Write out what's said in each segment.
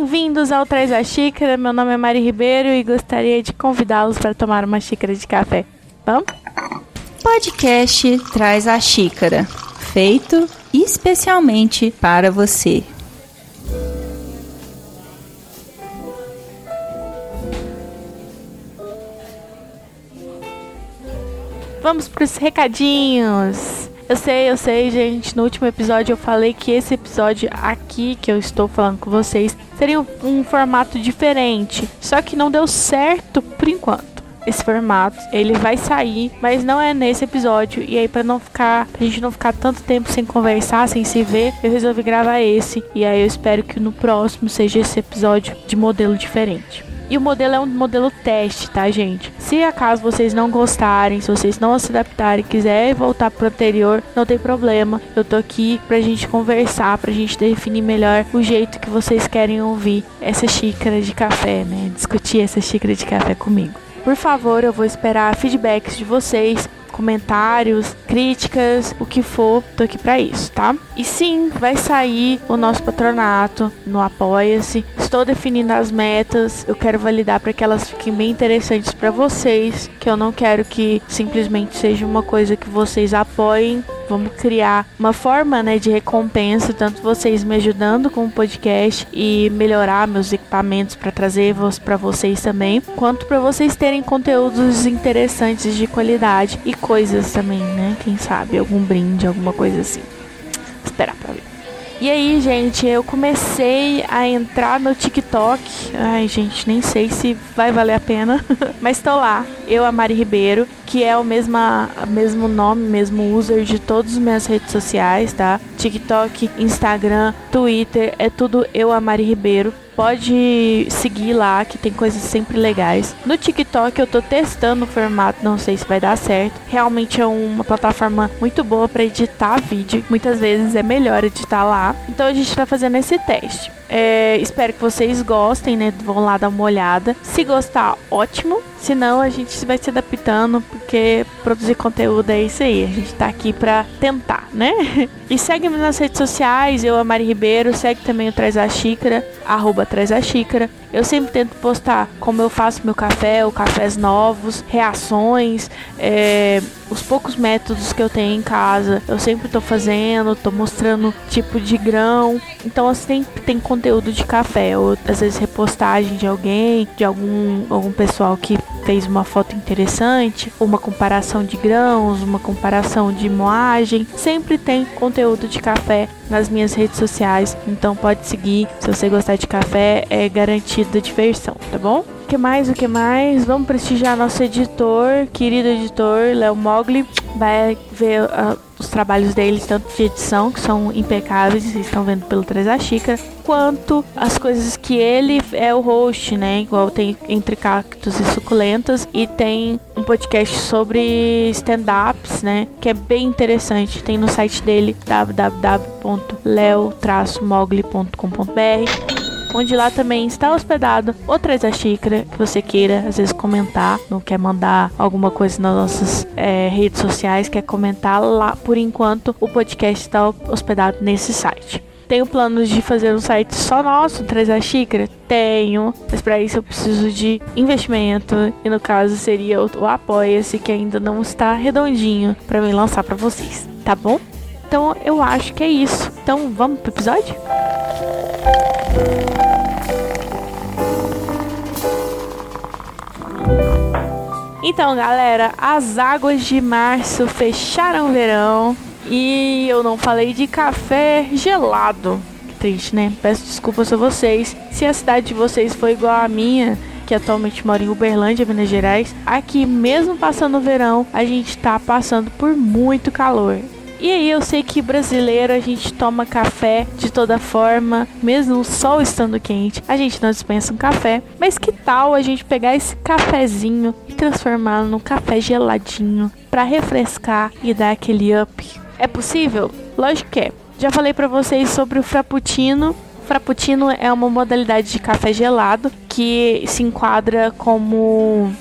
Bem-vindos ao Traz a Xícara. Meu nome é Mari Ribeiro e gostaria de convidá-los para tomar uma xícara de café. Vamos? Podcast Traz a Xícara, feito especialmente para você. Vamos para os recadinhos. Eu sei, eu sei, gente. No último episódio eu falei que esse episódio aqui que eu estou falando com vocês seria um, um formato diferente. Só que não deu certo por enquanto esse formato. Ele vai sair, mas não é nesse episódio. E aí, para não ficar, pra gente não ficar tanto tempo sem conversar, sem se ver, eu resolvi gravar esse. E aí eu espero que no próximo seja esse episódio de modelo diferente. E o modelo é um modelo teste, tá, gente? Se acaso vocês não gostarem, se vocês não se adaptarem, quiserem voltar pro anterior, não tem problema. Eu tô aqui pra gente conversar, pra gente definir melhor o jeito que vocês querem ouvir essa xícara de café, né? Discutir essa xícara de café comigo. Por favor, eu vou esperar feedbacks de vocês comentários, críticas, o que for, tô aqui para isso, tá? E sim, vai sair o nosso patronato no Apoia-se. Estou definindo as metas, eu quero validar para que elas fiquem bem interessantes para vocês, que eu não quero que simplesmente seja uma coisa que vocês apoiem Vamos criar uma forma, né, de recompensa, tanto vocês me ajudando com o podcast e melhorar meus equipamentos para trazer para vocês também, quanto para vocês terem conteúdos interessantes de qualidade e coisas também, né? Quem sabe algum brinde, alguma coisa assim. E aí, gente, eu comecei a entrar no TikTok. Ai, gente, nem sei se vai valer a pena. Mas tô lá. Eu, a Mari Ribeiro, que é o mesma, mesmo nome, mesmo user de todas as minhas redes sociais, tá? TikTok, Instagram, Twitter, é tudo eu, a Mari Ribeiro pode seguir lá, que tem coisas sempre legais. No TikTok eu tô testando o formato, não sei se vai dar certo. Realmente é uma plataforma muito boa para editar vídeo. Muitas vezes é melhor editar lá. Então a gente tá fazendo esse teste. É, espero que vocês gostem, né? Vão lá dar uma olhada. Se gostar, ótimo. Se não, a gente vai se adaptando, porque produzir conteúdo é isso aí. A gente tá aqui pra tentar, né? E segue-me nas redes sociais, eu, a Mari Ribeiro. Segue também o Traz a Xícara, arroba Traz a Xícara. Eu sempre tento postar como eu faço meu café, ou cafés novos, reações, é, os poucos métodos que eu tenho em casa. Eu sempre tô fazendo, tô mostrando tipo de grão. Então, sempre tem conteúdo de café, ou às vezes repostagem de alguém, de algum, algum pessoal que fez uma foto interessante, uma comparação de grãos, uma comparação de moagem. Sempre tem conteúdo de café nas minhas redes sociais, então pode seguir. Se você gostar de café, é garantida diversão, tá bom? Que mais? O que mais? Vamos prestigiar nosso editor, querido editor Léo Mogli. Vai ver uh, os trabalhos dele, tanto de edição, que são impecáveis, vocês estão vendo pelo Três da Xícara, quanto as coisas que ele é o host, né? Igual tem Entre Cactos e Suculentas, e tem um podcast sobre stand-ups, né? Que é bem interessante. Tem no site dele, www.leo-mogli.com.br onde lá também está hospedado o Traz a Xícara, que você queira, às vezes, comentar, não quer mandar alguma coisa nas nossas é, redes sociais, quer comentar lá, por enquanto, o podcast está hospedado nesse site. Tenho planos de fazer um site só nosso, Traz a Xícara? Tenho, mas para isso eu preciso de investimento e no caso seria o, o Apoia-se que ainda não está redondinho para me lançar para vocês, tá bom? Então eu acho que é isso. Então vamos pro episódio? Então, galera, as águas de março fecharam o verão e eu não falei de café gelado. Que triste, né? Peço desculpas a vocês. Se a cidade de vocês foi igual à minha, que atualmente mora em Uberlândia, Minas Gerais, aqui mesmo passando o verão, a gente tá passando por muito calor. E aí eu sei que brasileiro a gente toma café de toda forma, mesmo o sol estando quente, a gente não dispensa um café. Mas que tal a gente pegar esse cafezinho e transformá-lo num café geladinho para refrescar e dar aquele up? É possível? Lógico que é. Já falei para vocês sobre o frappuccino. Frappuccino é uma modalidade de café gelado que se enquadra como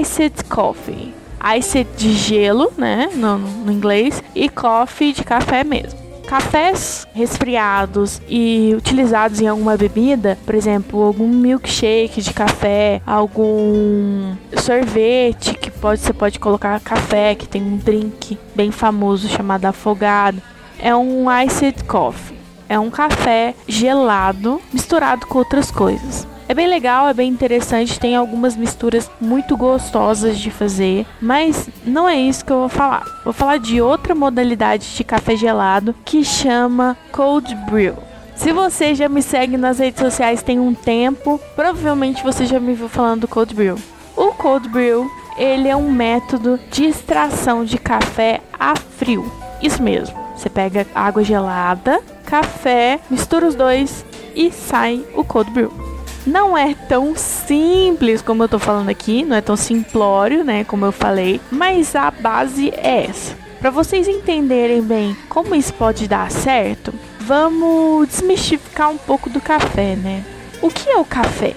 iced coffee ice de gelo, né, no, no inglês, e coffee de café mesmo. cafés resfriados e utilizados em alguma bebida, por exemplo, algum milkshake de café, algum sorvete que pode você pode colocar café, que tem um drink bem famoso chamado afogado, é um iced coffee. É um café gelado misturado com outras coisas. É bem legal, é bem interessante, tem algumas misturas muito gostosas de fazer, mas não é isso que eu vou falar. Vou falar de outra modalidade de café gelado que chama cold brew. Se você já me segue nas redes sociais tem um tempo, provavelmente você já me viu falando do cold brew. O cold brew, ele é um método de extração de café a frio. Isso mesmo. Você pega água gelada, café, mistura os dois e sai o cold brew não é tão simples como eu tô falando aqui, não é tão simplório, né, como eu falei, mas a base é essa. Para vocês entenderem bem como isso pode dar certo, vamos desmistificar um pouco do café, né? O que é o café?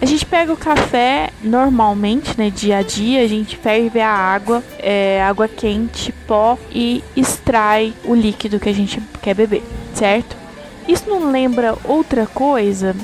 A gente pega o café normalmente, né, dia a dia, a gente ferve a água, é, água quente, pó e extrai o líquido que a gente quer beber, certo? Isso não lembra outra coisa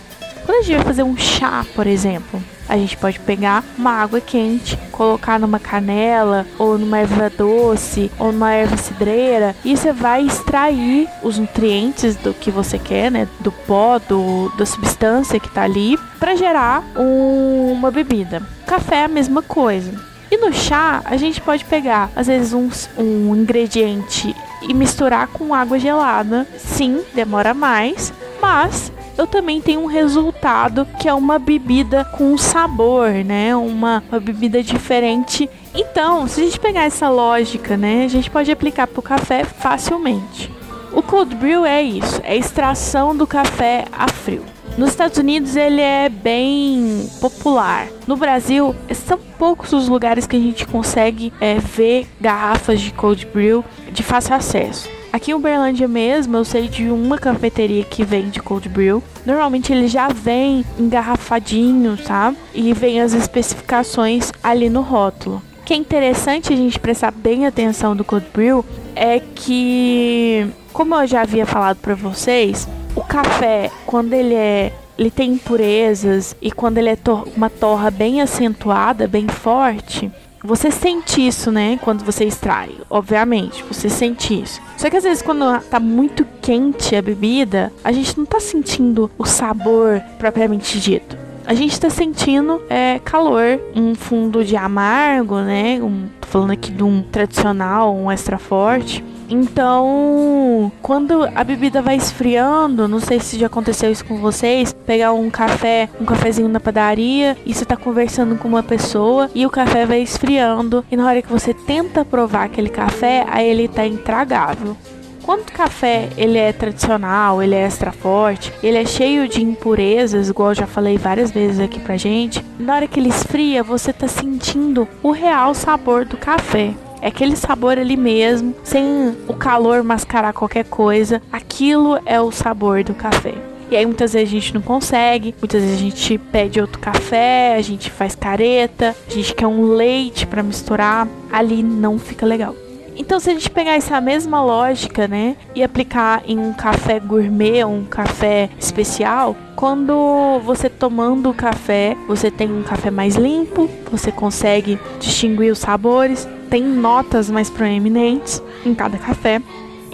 quando a gente vai fazer um chá, por exemplo, a gente pode pegar uma água quente, colocar numa canela ou numa erva doce ou numa erva cidreira e você vai extrair os nutrientes do que você quer, né, do pó, do, da substância que tá ali, para gerar um, uma bebida. Café é a mesma coisa. E no chá, a gente pode pegar, às vezes, um, um ingrediente e misturar com água gelada. Sim, demora mais, mas eu também tenho um resultado que é uma bebida com sabor, né? Uma, uma bebida diferente. Então, se a gente pegar essa lógica, né, a gente pode aplicar para o café facilmente. O cold brew é isso, é extração do café a frio. Nos Estados Unidos ele é bem popular. No Brasil, são poucos os lugares que a gente consegue é, ver garrafas de cold brew de fácil acesso. Aqui em Uberlândia mesmo, eu sei de uma cafeteria que vende cold brew. Normalmente ele já vem engarrafadinho, tá? E vem as especificações ali no rótulo. O que é interessante a gente prestar bem atenção do cold brew é que, como eu já havia falado para vocês, o café, quando ele é ele tem impurezas e quando ele é tor uma torra bem acentuada, bem forte, você sente isso, né? Quando você extrai, obviamente, você sente isso. Só que às vezes quando tá muito quente a bebida, a gente não tá sentindo o sabor propriamente dito. A gente tá sentindo é, calor, um fundo de amargo, né? Um, tô falando aqui de um tradicional, um extra forte. Então, quando a bebida vai esfriando, não sei se já aconteceu isso com vocês, pegar um café, um cafezinho na padaria e você tá conversando com uma pessoa e o café vai esfriando e na hora que você tenta provar aquele café, aí ele tá intragável. Quando o café ele é tradicional, ele é extra forte, ele é cheio de impurezas, igual eu já falei várias vezes aqui pra gente, na hora que ele esfria, você tá sentindo o real sabor do café. É aquele sabor ali mesmo, sem o calor mascarar qualquer coisa. Aquilo é o sabor do café. E aí muitas vezes a gente não consegue, muitas vezes a gente pede outro café, a gente faz careta, a gente quer um leite para misturar, ali não fica legal. Então, se a gente pegar essa mesma lógica, né, e aplicar em um café gourmet, um café especial, quando você tomando o café, você tem um café mais limpo, você consegue distinguir os sabores, tem notas mais proeminentes em cada café.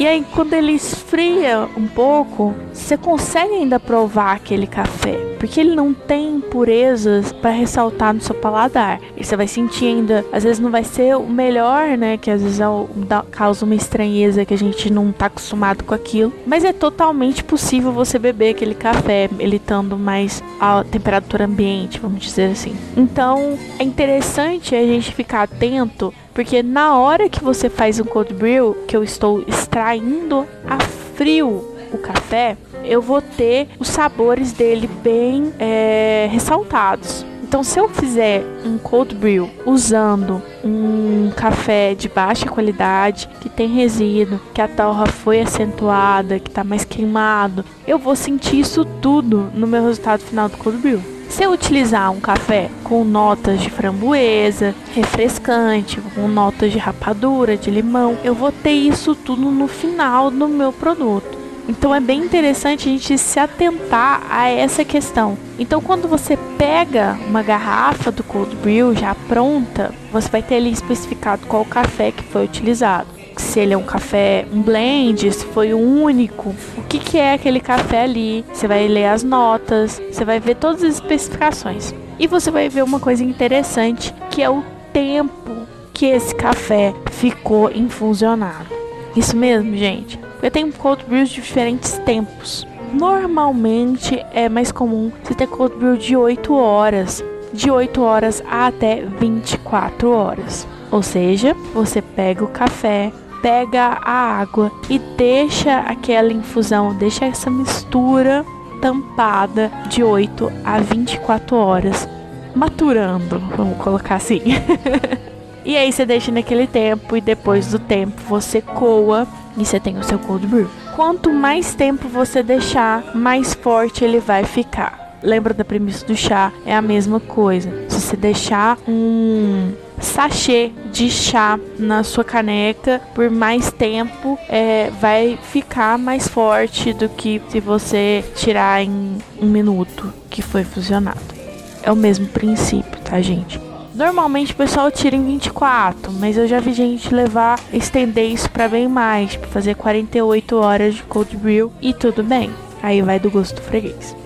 E aí, quando ele esfria um pouco, você consegue ainda provar aquele café, porque ele não tem impurezas para ressaltar no seu paladar. E você vai sentir ainda, às vezes não vai ser o melhor, né? Que às vezes é o, causa uma estranheza que a gente não tá acostumado com aquilo. Mas é totalmente possível você beber aquele café, ele estando mais a temperatura ambiente, vamos dizer assim. Então, é interessante a gente ficar atento porque na hora que você faz um cold brew, que eu estou extraindo a frio o café, eu vou ter os sabores dele bem é, ressaltados. Então, se eu fizer um cold brew usando um café de baixa qualidade, que tem resíduo, que a torra foi acentuada, que está mais queimado, eu vou sentir isso tudo no meu resultado final do cold brew. Se eu utilizar um café com notas de framboesa, refrescante, com notas de rapadura, de limão, eu vou ter isso tudo no final do meu produto. Então é bem interessante a gente se atentar a essa questão. Então quando você pega uma garrafa do cold brew já pronta, você vai ter ali especificado qual café que foi utilizado se ele é um café, um blend, se foi o único, o que, que é aquele café ali. Você vai ler as notas, você vai ver todas as especificações. E você vai ver uma coisa interessante, que é o tempo que esse café ficou infusionado. Isso mesmo, gente. Eu tenho cold brews de diferentes tempos. Normalmente é mais comum você ter cold brew de 8 horas, de 8 horas até 24 horas. Ou seja, você pega o café, pega a água e deixa aquela infusão, deixa essa mistura tampada de 8 a 24 horas, maturando, vamos colocar assim. e aí você deixa naquele tempo e depois do tempo você coa e você tem o seu cold brew. Quanto mais tempo você deixar, mais forte ele vai ficar. Lembra da premissa do chá? É a mesma coisa. Se você deixar um sachê de chá na sua caneca por mais tempo, é, vai ficar mais forte do que se você tirar em um minuto que foi fusionado. É o mesmo princípio, tá, gente? Normalmente o pessoal tira em 24, mas eu já vi gente levar, estender isso para bem mais, tipo fazer 48 horas de cold brew e tudo bem. Aí vai do gosto do freguês.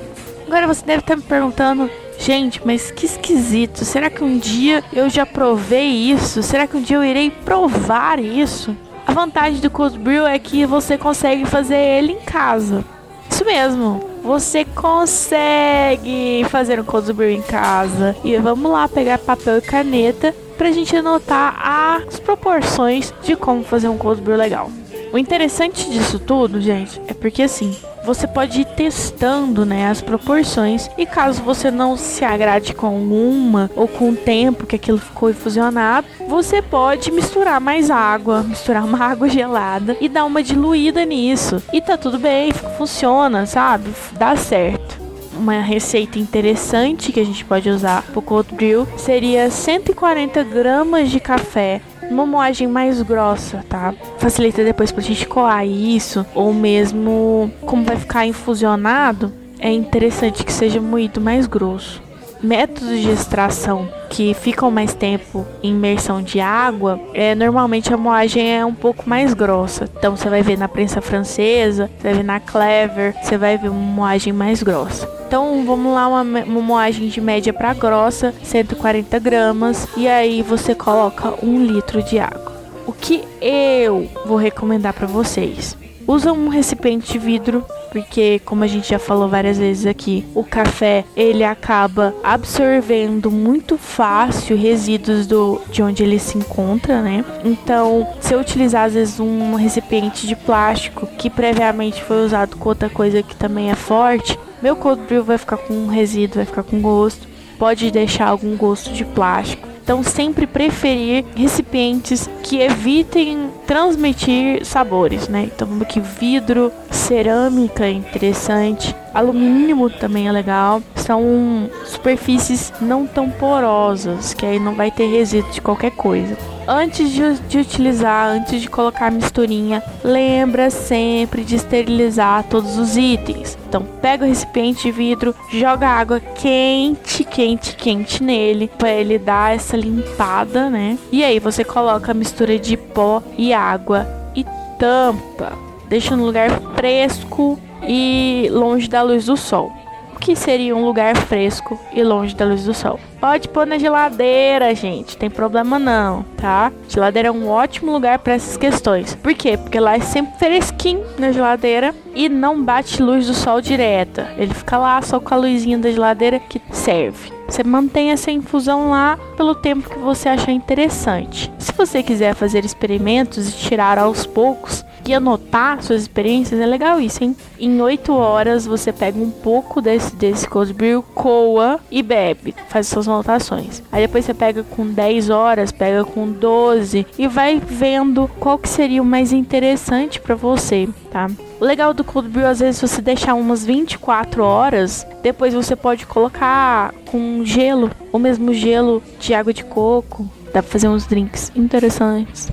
Agora você deve estar me perguntando Gente, mas que esquisito. Será que um dia eu já provei isso? Será que um dia eu irei provar isso? A vantagem do cold brew é que você consegue fazer ele em casa. Isso mesmo. Você consegue fazer um cold brew em casa. E vamos lá pegar papel e caneta pra gente anotar as proporções de como fazer um cold brew legal. O interessante disso tudo, gente, é porque assim, você pode ir testando né, as proporções e caso você não se agrade com uma ou com o tempo que aquilo ficou infusionado, você pode misturar mais água, misturar uma água gelada e dar uma diluída nisso. E tá tudo bem, funciona, sabe? Dá certo uma receita interessante que a gente pode usar para o cold brew seria 140 gramas de café uma moagem mais grossa, tá? Facilita depois pra gente coar isso, ou mesmo como vai ficar infusionado, é interessante que seja moído mais grosso. Métodos de extração que ficam mais tempo em imersão de água, é, normalmente a moagem é um pouco mais grossa. Então você vai ver na prensa francesa, você vai ver na Clever, você vai ver uma moagem mais grossa. Então vamos lá, uma, uma moagem de média para grossa, 140 gramas, e aí você coloca um litro de água. O que eu vou recomendar para vocês? Usa um recipiente de vidro, porque como a gente já falou várias vezes aqui, o café ele acaba absorvendo muito fácil resíduos do de onde ele se encontra, né? Então, se eu utilizar às vezes um recipiente de plástico que previamente foi usado com outra coisa que também é forte, meu cold brew vai ficar com resíduo, vai ficar com gosto. Pode deixar algum gosto de plástico. Então, sempre preferir recipientes que evitem transmitir sabores, né? Então, aqui vidro, cerâmica é interessante, alumínio também é legal. São superfícies não tão porosas, que aí não vai ter resíduo de qualquer coisa. Antes de, de, utilizar, antes de colocar a misturinha, lembra sempre de esterilizar todos os itens. Então, pega o recipiente de vidro, joga água quente, quente, quente nele, para ele dar essa limpada, né? E aí você coloca a mistura de pó e água e tampa. Deixa no lugar fresco e longe da luz do sol que seria um lugar fresco e longe da luz do sol. Pode pôr na geladeira, gente, tem problema não, tá? Geladeira é um ótimo lugar para essas questões. Por quê? Porque lá é sempre fresquinho na geladeira e não bate luz do sol direta. Ele fica lá só com a luzinha da geladeira que serve. Você mantém essa infusão lá pelo tempo que você achar interessante. Se você quiser fazer experimentos e tirar aos poucos, anotar suas experiências, é legal isso, hein? Em 8 horas você pega um pouco desse, desse cold brew, coa e bebe, faz suas anotações. Aí depois você pega com 10 horas, pega com 12 e vai vendo qual que seria o mais interessante para você, tá? O legal do cold brew, às vezes, você deixar umas 24 horas, depois você pode colocar com gelo, ou mesmo gelo de água de coco. Dá pra fazer uns drinks interessantes.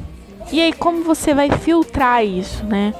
E aí, como você vai filtrar isso, né?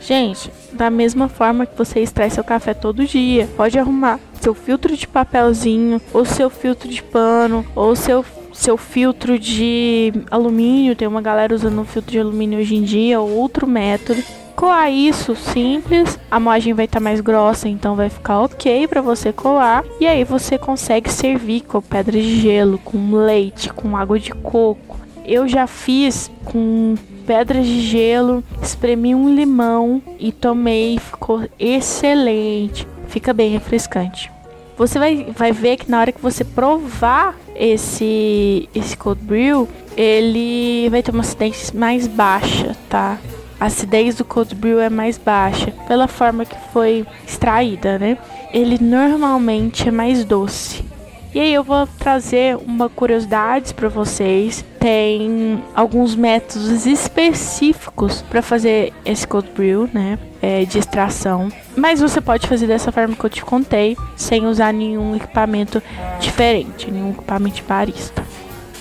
Gente, da mesma forma que você extrai seu café todo dia, pode arrumar seu filtro de papelzinho, ou seu filtro de pano, ou seu seu filtro de alumínio, tem uma galera usando um filtro de alumínio hoje em dia, ou outro método. Coar isso simples, a moagem vai estar tá mais grossa, então vai ficar ok para você coar. E aí você consegue servir com pedra de gelo, com leite, com água de coco. Eu já fiz com pedras de gelo, espremi um limão e tomei, ficou excelente. Fica bem refrescante. Você vai, vai ver que na hora que você provar esse, esse cold brew, ele vai ter uma acidez mais baixa, tá? A acidez do cold brew é mais baixa pela forma que foi extraída, né? Ele normalmente é mais doce. E aí eu vou trazer uma curiosidade para vocês. Tem alguns métodos específicos para fazer esse cold brew, né? É, de extração. Mas você pode fazer dessa forma que eu te contei, sem usar nenhum equipamento diferente, nenhum equipamento de barista.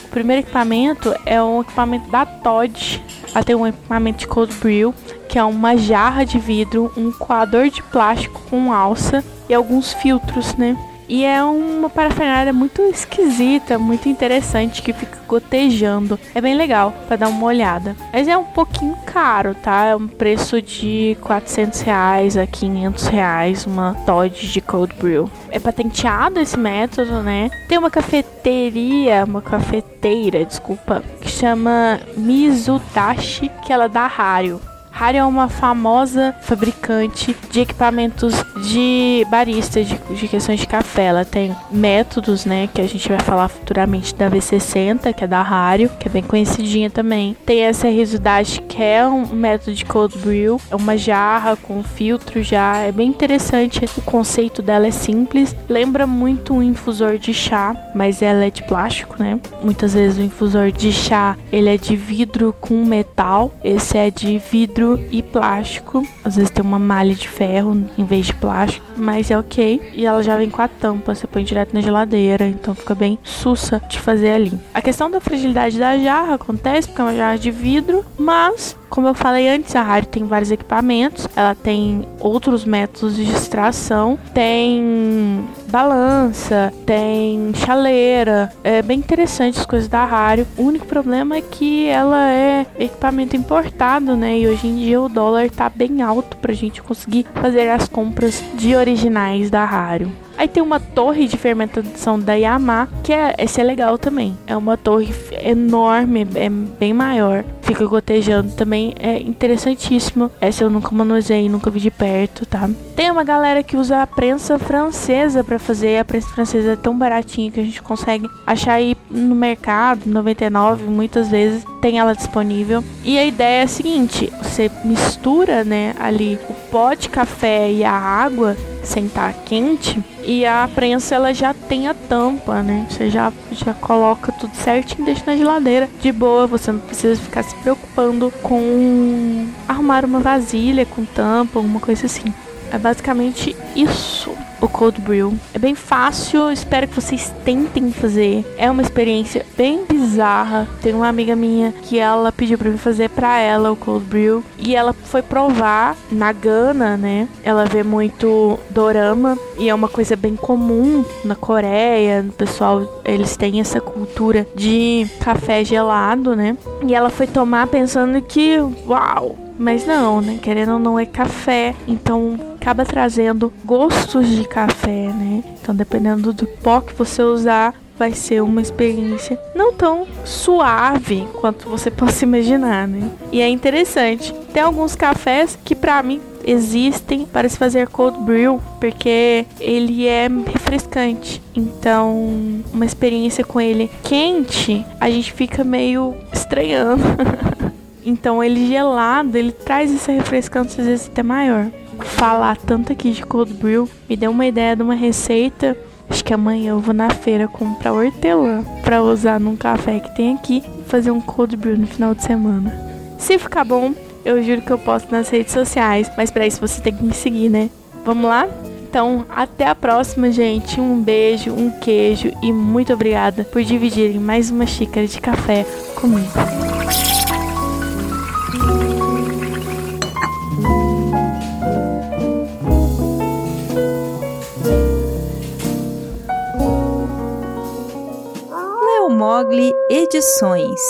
O primeiro equipamento é um equipamento da Todd. Ela tem um equipamento de cold brew, que é uma jarra de vidro, um coador de plástico com alça e alguns filtros, né? E é uma parafernália muito esquisita, muito interessante, que fica gotejando. É bem legal para dar uma olhada. Mas é um pouquinho caro, tá? É um preço de 400 reais a 500 reais uma Todd de Cold Brew. É patenteado esse método, né? Tem uma cafeteria, uma cafeteira, desculpa, que chama Mizutashi, que ela dá Hario. Harry é uma famosa fabricante de equipamentos de barista, de, de questões de café. Ela tem métodos, né, que a gente vai falar futuramente da V60, que é da Hario, que é bem conhecidinha também. Tem essa Rizudade, que é um método de cold brew, é uma jarra com filtro já, é bem interessante. O conceito dela é simples, lembra muito um infusor de chá, mas ela é de plástico, né? Muitas vezes o infusor de chá, ele é de vidro com metal, esse é de vidro e plástico. Às vezes tem uma malha de ferro em vez de plástico, mas é ok. E ela já vem com a tampa, você põe direto na geladeira, então fica bem sussa de fazer ali. A questão da fragilidade da jarra acontece porque é uma jarra de vidro, mas como eu falei antes, a rádio tem vários equipamentos, ela tem outros métodos de extração, tem balança, tem chaleira, é bem interessante as coisas da rádio. O único problema é que ela é equipamento importado, né? E hoje em dia o dólar tá bem alto pra gente conseguir fazer as compras de originais da rádio. Aí tem uma torre de fermentação da Yamaha, que é, esse é legal também. É uma torre enorme, é bem maior. Fica gotejando também, é interessantíssimo. Essa eu nunca manuseei, nunca vi de perto, tá? Tem uma galera que usa a prensa francesa para fazer. A prensa francesa é tão baratinha que a gente consegue achar aí no mercado, 99, muitas vezes tem ela disponível. E a ideia é a seguinte: você mistura, né, ali o pó de café e a água sem estar quente e a prensa ela já tem a tampa, né? Você já, já coloca tudo certinho, deixa na geladeira de boa. Você não precisa ficar se preocupando com arrumar uma vasilha com tampa, alguma coisa assim. É basicamente isso o cold brew. É bem fácil, espero que vocês tentem fazer. É uma experiência bem bizarra. Tem uma amiga minha que ela pediu para mim fazer para ela o cold brew e ela foi provar na Gana, né? Ela vê muito dorama e é uma coisa bem comum na Coreia. O pessoal, eles têm essa cultura de café gelado, né? E ela foi tomar pensando que, uau, mas não, né? Querendo ou não é café. Então acaba trazendo gostos de café, né? Então dependendo do pó que você usar, vai ser uma experiência não tão suave quanto você possa imaginar, né? E é interessante. Tem alguns cafés que para mim existem para se fazer cold brew, porque ele é refrescante. Então, uma experiência com ele quente, a gente fica meio estranhando. Então ele gelado, ele traz essa refrescância às vezes até maior. Falar tanto aqui de cold brew me deu uma ideia de uma receita. Acho que amanhã eu vou na feira comprar hortelã para usar num café que tem aqui e fazer um cold brew no final de semana. Se ficar bom, eu juro que eu posto nas redes sociais. Mas para isso você tem que me seguir, né? Vamos lá? Então, até a próxima, gente. Um beijo, um queijo e muito obrigada por dividirem mais uma xícara de café comigo. Mogli Edições.